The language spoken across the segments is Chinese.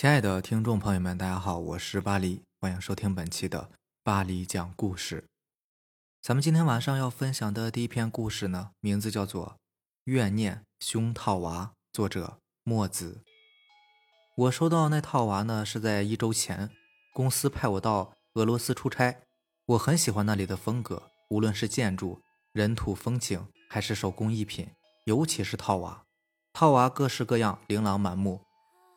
亲爱的听众朋友们，大家好，我是巴黎，欢迎收听本期的巴黎讲故事。咱们今天晚上要分享的第一篇故事呢，名字叫做《怨念凶套娃》，作者墨子。我收到那套娃呢，是在一周前，公司派我到俄罗斯出差。我很喜欢那里的风格，无论是建筑、人土风情，还是手工艺品，尤其是套娃。套娃各式各样，琳琅满目。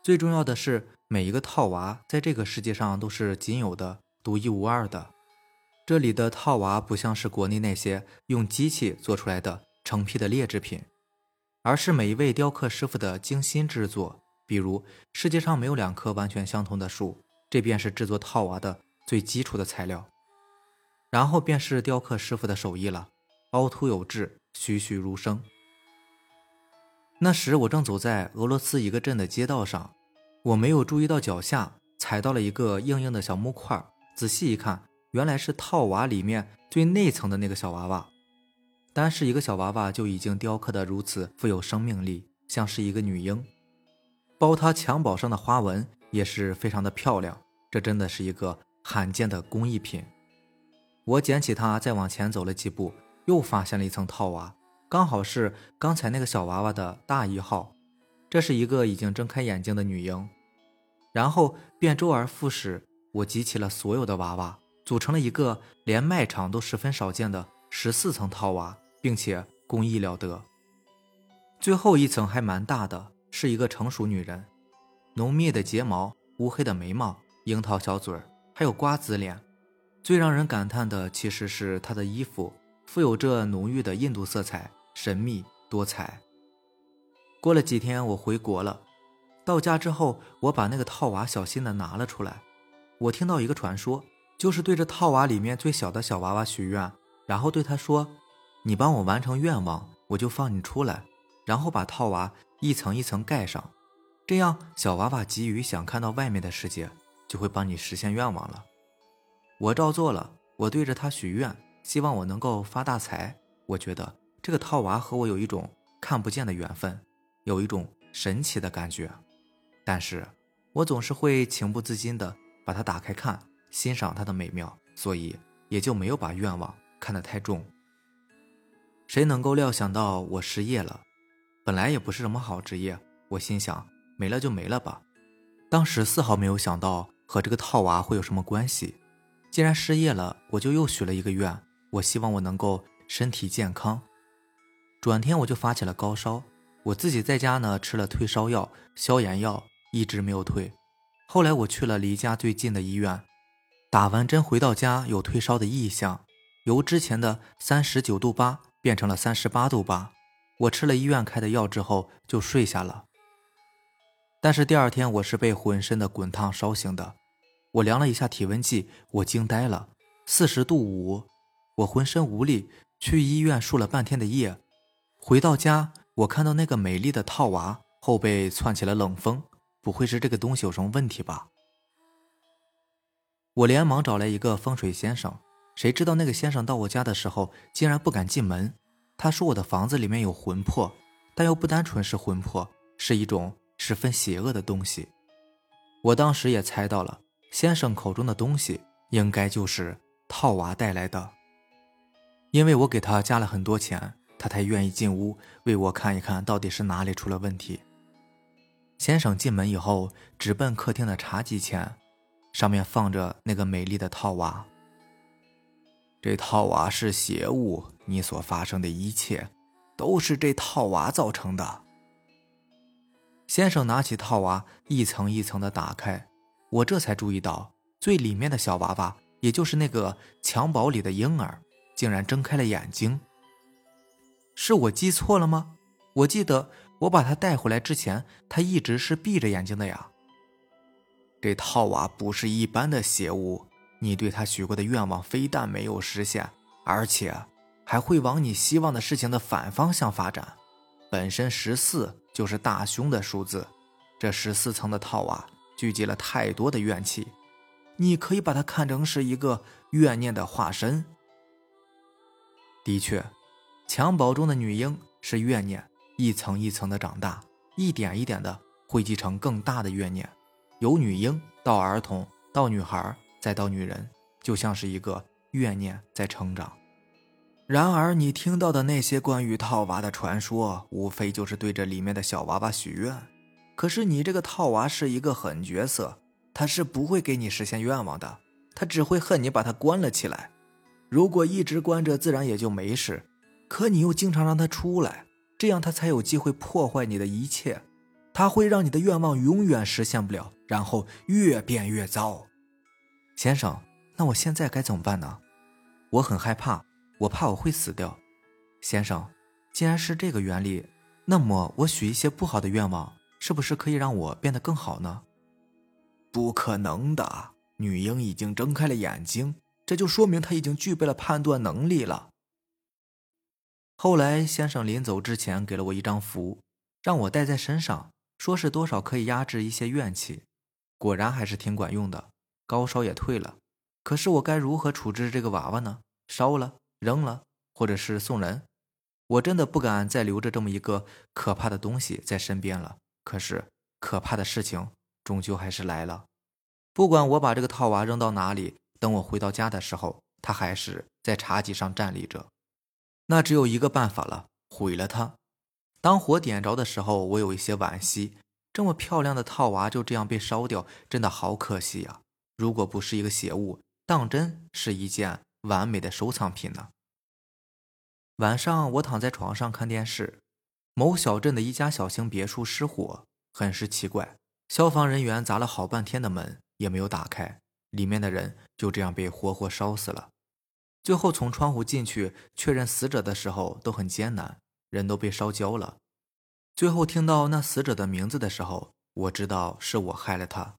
最重要的是，每一个套娃在这个世界上都是仅有的、独一无二的。这里的套娃不像是国内那些用机器做出来的成批的劣质品，而是每一位雕刻师傅的精心制作。比如，世界上没有两棵完全相同的树，这便是制作套娃的最基础的材料。然后便是雕刻师傅的手艺了，凹凸有致，栩栩如生。那时我正走在俄罗斯一个镇的街道上，我没有注意到脚下踩到了一个硬硬的小木块，仔细一看，原来是套娃里面最内层的那个小娃娃。单是一个小娃娃就已经雕刻的如此富有生命力，像是一个女婴。包它襁褓上的花纹也是非常的漂亮，这真的是一个罕见的工艺品。我捡起它，再往前走了几步，又发现了一层套娃。刚好是刚才那个小娃娃的大一号，这是一个已经睁开眼睛的女婴，然后便周而复始，我集齐了所有的娃娃，组成了一个连卖场都十分少见的十四层套娃，并且工艺了得。最后一层还蛮大的，是一个成熟女人，浓密的睫毛，乌黑的眉毛，樱桃小嘴儿，还有瓜子脸。最让人感叹的其实是她的衣服，富有着浓郁的印度色彩。神秘多彩。过了几天，我回国了。到家之后，我把那个套娃小心的拿了出来。我听到一个传说，就是对着套娃里面最小的小娃娃许愿，然后对他说：“你帮我完成愿望，我就放你出来。”然后把套娃一层一层盖上，这样小娃娃急于想看到外面的世界，就会帮你实现愿望了。我照做了，我对着他许愿，希望我能够发大财。我觉得。这个套娃和我有一种看不见的缘分，有一种神奇的感觉，但是我总是会情不自禁的把它打开看，欣赏它的美妙，所以也就没有把愿望看得太重。谁能够料想到我失业了？本来也不是什么好职业，我心想没了就没了吧。当时丝毫没有想到和这个套娃会有什么关系。既然失业了，我就又许了一个愿，我希望我能够身体健康。转天我就发起了高烧，我自己在家呢吃了退烧药、消炎药，一直没有退。后来我去了离家最近的医院，打完针回到家有退烧的异象，由之前的三十九度八变成了三十八度八。我吃了医院开的药之后就睡下了，但是第二天我是被浑身的滚烫烧醒的。我量了一下体温计，我惊呆了，四十度五。我浑身无力，去医院输了半天的液。回到家，我看到那个美丽的套娃后背窜起了冷风，不会是这个东西有什么问题吧？我连忙找来一个风水先生，谁知道那个先生到我家的时候竟然不敢进门。他说我的房子里面有魂魄，但又不单纯是魂魄，是一种十分邪恶的东西。我当时也猜到了，先生口中的东西应该就是套娃带来的，因为我给他加了很多钱。他才愿意进屋为我看一看到底是哪里出了问题。先生进门以后，直奔客厅的茶几前，上面放着那个美丽的套娃。这套娃是邪物，你所发生的一切，都是这套娃造成的。先生拿起套娃，一层一层的打开，我这才注意到，最里面的小娃娃，也就是那个襁褓里的婴儿，竟然睁开了眼睛。是我记错了吗？我记得我把他带回来之前，他一直是闭着眼睛的呀。这套娃不是一般的邪物，你对他许过的愿望非但没有实现，而且还会往你希望的事情的反方向发展。本身十四就是大凶的数字，这十四层的套娃聚集了太多的怨气，你可以把它看成是一个怨念的化身。的确。襁褓中的女婴是怨念，一层一层的长大，一点一点的汇集成更大的怨念。由女婴到儿童到女孩再到女人，就像是一个怨念在成长。然而，你听到的那些关于套娃的传说，无非就是对着里面的小娃娃许愿。可是，你这个套娃是一个狠角色，他是不会给你实现愿望的，他只会恨你把他关了起来。如果一直关着，自然也就没事。可你又经常让他出来，这样他才有机会破坏你的一切。他会让你的愿望永远实现不了，然后越变越糟。先生，那我现在该怎么办呢？我很害怕，我怕我会死掉。先生，既然是这个原理，那么我许一些不好的愿望，是不是可以让我变得更好呢？不可能的。女婴已经睁开了眼睛。这就说明她已经具备了判断能力了。后来，先生临走之前给了我一张符，让我带在身上，说是多少可以压制一些怨气。果然还是挺管用的，高烧也退了。可是我该如何处置这个娃娃呢？烧了、扔了，或者是送人？我真的不敢再留着这么一个可怕的东西在身边了。可是，可怕的事情终究还是来了。不管我把这个套娃扔到哪里。等我回到家的时候，他还是在茶几上站立着。那只有一个办法了，毁了它。当火点着的时候，我有一些惋惜，这么漂亮的套娃就这样被烧掉，真的好可惜呀！如果不是一个邪物，当真是一件完美的收藏品呢。晚上，我躺在床上看电视，某小镇的一家小型别墅失火，很是奇怪。消防人员砸了好半天的门，也没有打开。里面的人就这样被活活烧死了。最后从窗户进去确认死者的时候都很艰难，人都被烧焦了。最后听到那死者的名字的时候，我知道是我害了他，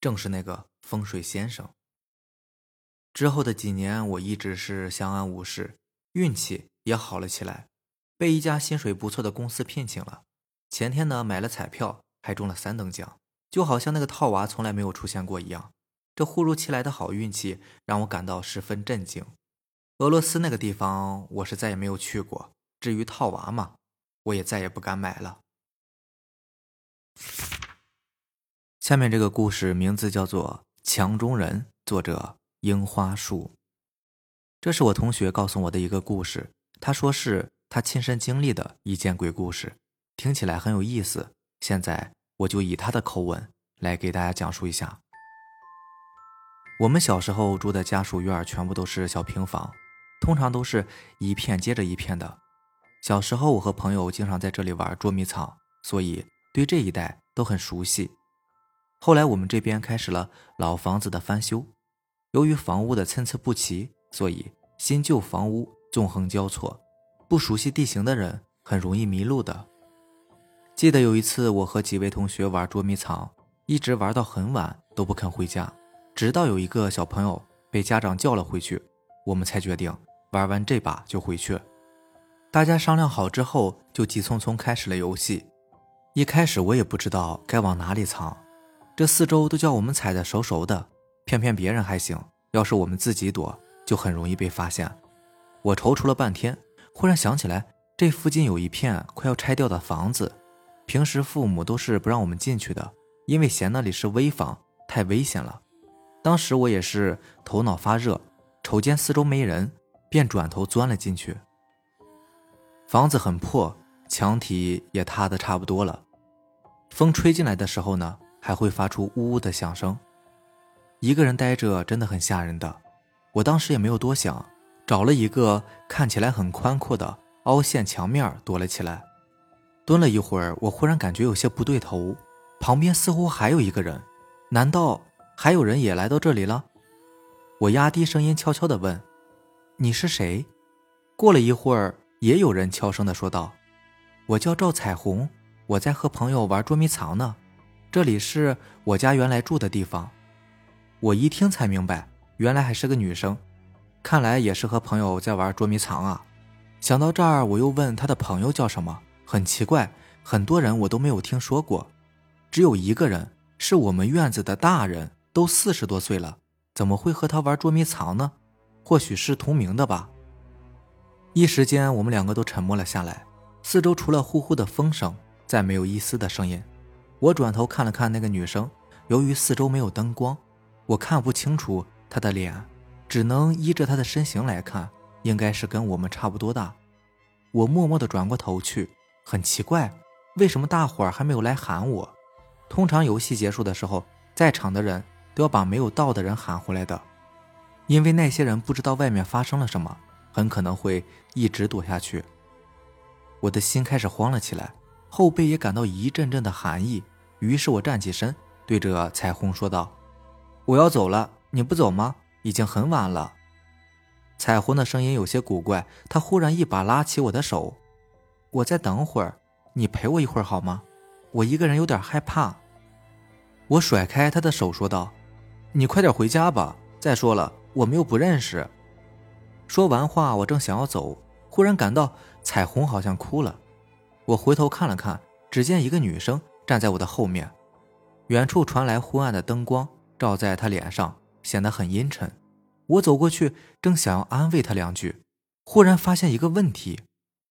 正是那个风水先生。之后的几年，我一直是相安无事，运气也好了起来，被一家薪水不错的公司聘请了。前天呢买了彩票，还中了三等奖，就好像那个套娃从来没有出现过一样。这忽如其来的好运气让我感到十分震惊。俄罗斯那个地方，我是再也没有去过。至于套娃嘛，我也再也不敢买了。下面这个故事名字叫做《墙中人》，作者樱花树。这是我同学告诉我的一个故事，他说是他亲身经历的一件鬼故事，听起来很有意思。现在我就以他的口吻来给大家讲述一下。我们小时候住的家属院全部都是小平房，通常都是一片接着一片的。小时候我和朋友经常在这里玩捉迷藏，所以对这一带都很熟悉。后来我们这边开始了老房子的翻修，由于房屋的参差不齐，所以新旧房屋纵横交错，不熟悉地形的人很容易迷路的。记得有一次我和几位同学玩捉迷藏，一直玩到很晚都不肯回家。直到有一个小朋友被家长叫了回去，我们才决定玩完这把就回去。大家商量好之后，就急匆匆开始了游戏。一开始我也不知道该往哪里藏，这四周都叫我们踩得熟熟的，骗骗别人还行，要是我们自己躲，就很容易被发现。我踌躇了半天，忽然想起来，这附近有一片快要拆掉的房子，平时父母都是不让我们进去的，因为嫌那里是危房，太危险了。当时我也是头脑发热，瞅见四周没人，便转头钻了进去。房子很破，墙体也塌的差不多了。风吹进来的时候呢，还会发出呜呜的响声。一个人待着真的很吓人的。我当时也没有多想，找了一个看起来很宽阔的凹陷墙面躲了起来。蹲了一会儿，我忽然感觉有些不对头，旁边似乎还有一个人，难道？还有人也来到这里了，我压低声音悄悄地问：“你是谁？”过了一会儿，也有人悄声地说道：“我叫赵彩虹，我在和朋友玩捉迷藏呢。这里是我家原来住的地方。”我一听才明白，原来还是个女生，看来也是和朋友在玩捉迷藏啊。想到这儿，我又问她的朋友叫什么，很奇怪，很多人我都没有听说过，只有一个人是我们院子的大人。都四十多岁了，怎么会和他玩捉迷藏呢？或许是同名的吧。一时间，我们两个都沉默了下来。四周除了呼呼的风声，再没有一丝的声音。我转头看了看那个女生，由于四周没有灯光，我看不清楚她的脸，只能依着她的身形来看，应该是跟我们差不多大。我默默地转过头去，很奇怪，为什么大伙儿还没有来喊我？通常游戏结束的时候，在场的人都要把没有到的人喊回来的，因为那些人不知道外面发生了什么，很可能会一直躲下去。我的心开始慌了起来，后背也感到一阵阵的寒意。于是我站起身，对着彩虹说道：“我要走了，你不走吗？已经很晚了。”彩虹的声音有些古怪，他忽然一把拉起我的手：“我再等会儿，你陪我一会儿好吗？我一个人有点害怕。”我甩开他的手说道：“你快点回家吧。再说了，我们又不认识。”说完话，我正想要走，忽然感到彩虹好像哭了。我回头看了看，只见一个女生。站在我的后面，远处传来昏暗的灯光，照在她脸上，显得很阴沉。我走过去，正想要安慰她两句，忽然发现一个问题。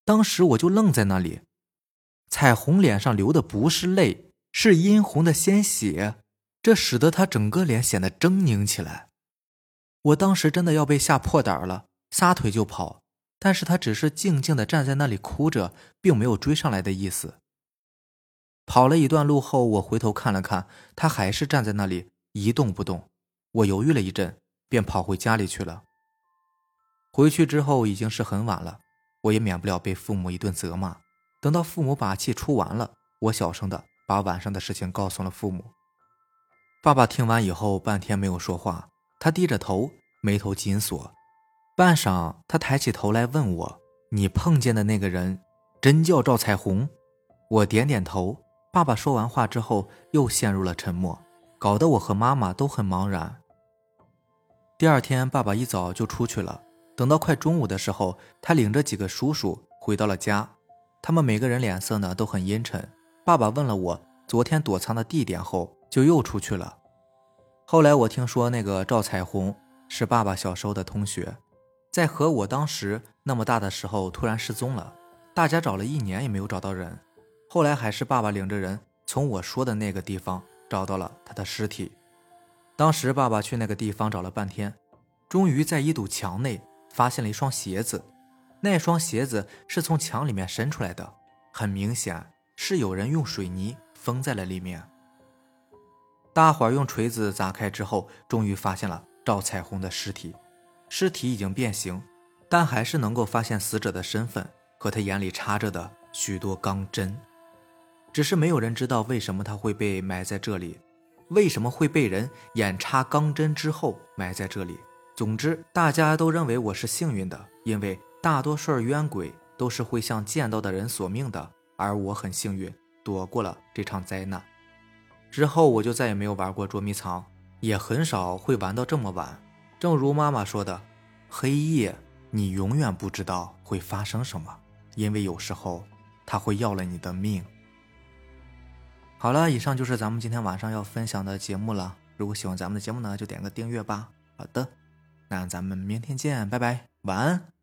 当时我就愣在那里，彩虹脸上流的不是泪，是殷红的鲜血，这使得她整个脸显得狰狞起来。我当时真的要被吓破胆了，撒腿就跑，但是他只是静静的站在那里哭着，并没有追上来的意思。跑了一段路后，我回头看了看，他还是站在那里一动不动。我犹豫了一阵，便跑回家里去了。回去之后已经是很晚了，我也免不了被父母一顿责骂。等到父母把气出完了，我小声的把晚上的事情告诉了父母。爸爸听完以后，半天没有说话，他低着头，眉头紧锁。半晌，他抬起头来问我：“你碰见的那个人，真叫赵彩虹？”我点点头。爸爸说完话之后，又陷入了沉默，搞得我和妈妈都很茫然。第二天，爸爸一早就出去了。等到快中午的时候，他领着几个叔叔回到了家。他们每个人脸色呢都很阴沉。爸爸问了我昨天躲藏的地点后，就又出去了。后来我听说，那个赵彩虹是爸爸小时候的同学，在和我当时那么大的时候突然失踪了，大家找了一年也没有找到人。后来还是爸爸领着人从我说的那个地方找到了他的尸体。当时爸爸去那个地方找了半天，终于在一堵墙内发现了一双鞋子。那双鞋子是从墙里面伸出来的，很明显是有人用水泥封在了里面。大伙儿用锤子砸开之后，终于发现了赵彩虹的尸体。尸体已经变形，但还是能够发现死者的身份和他眼里插着的许多钢针。只是没有人知道为什么他会被埋在这里，为什么会被人眼插钢针之后埋在这里。总之，大家都认为我是幸运的，因为大多数冤鬼都是会向见到的人索命的，而我很幸运，躲过了这场灾难。之后我就再也没有玩过捉迷藏，也很少会玩到这么晚。正如妈妈说的，黑夜你永远不知道会发生什么，因为有时候他会要了你的命。好了，以上就是咱们今天晚上要分享的节目了。如果喜欢咱们的节目呢，就点个订阅吧。好的，那咱们明天见，拜拜，晚安。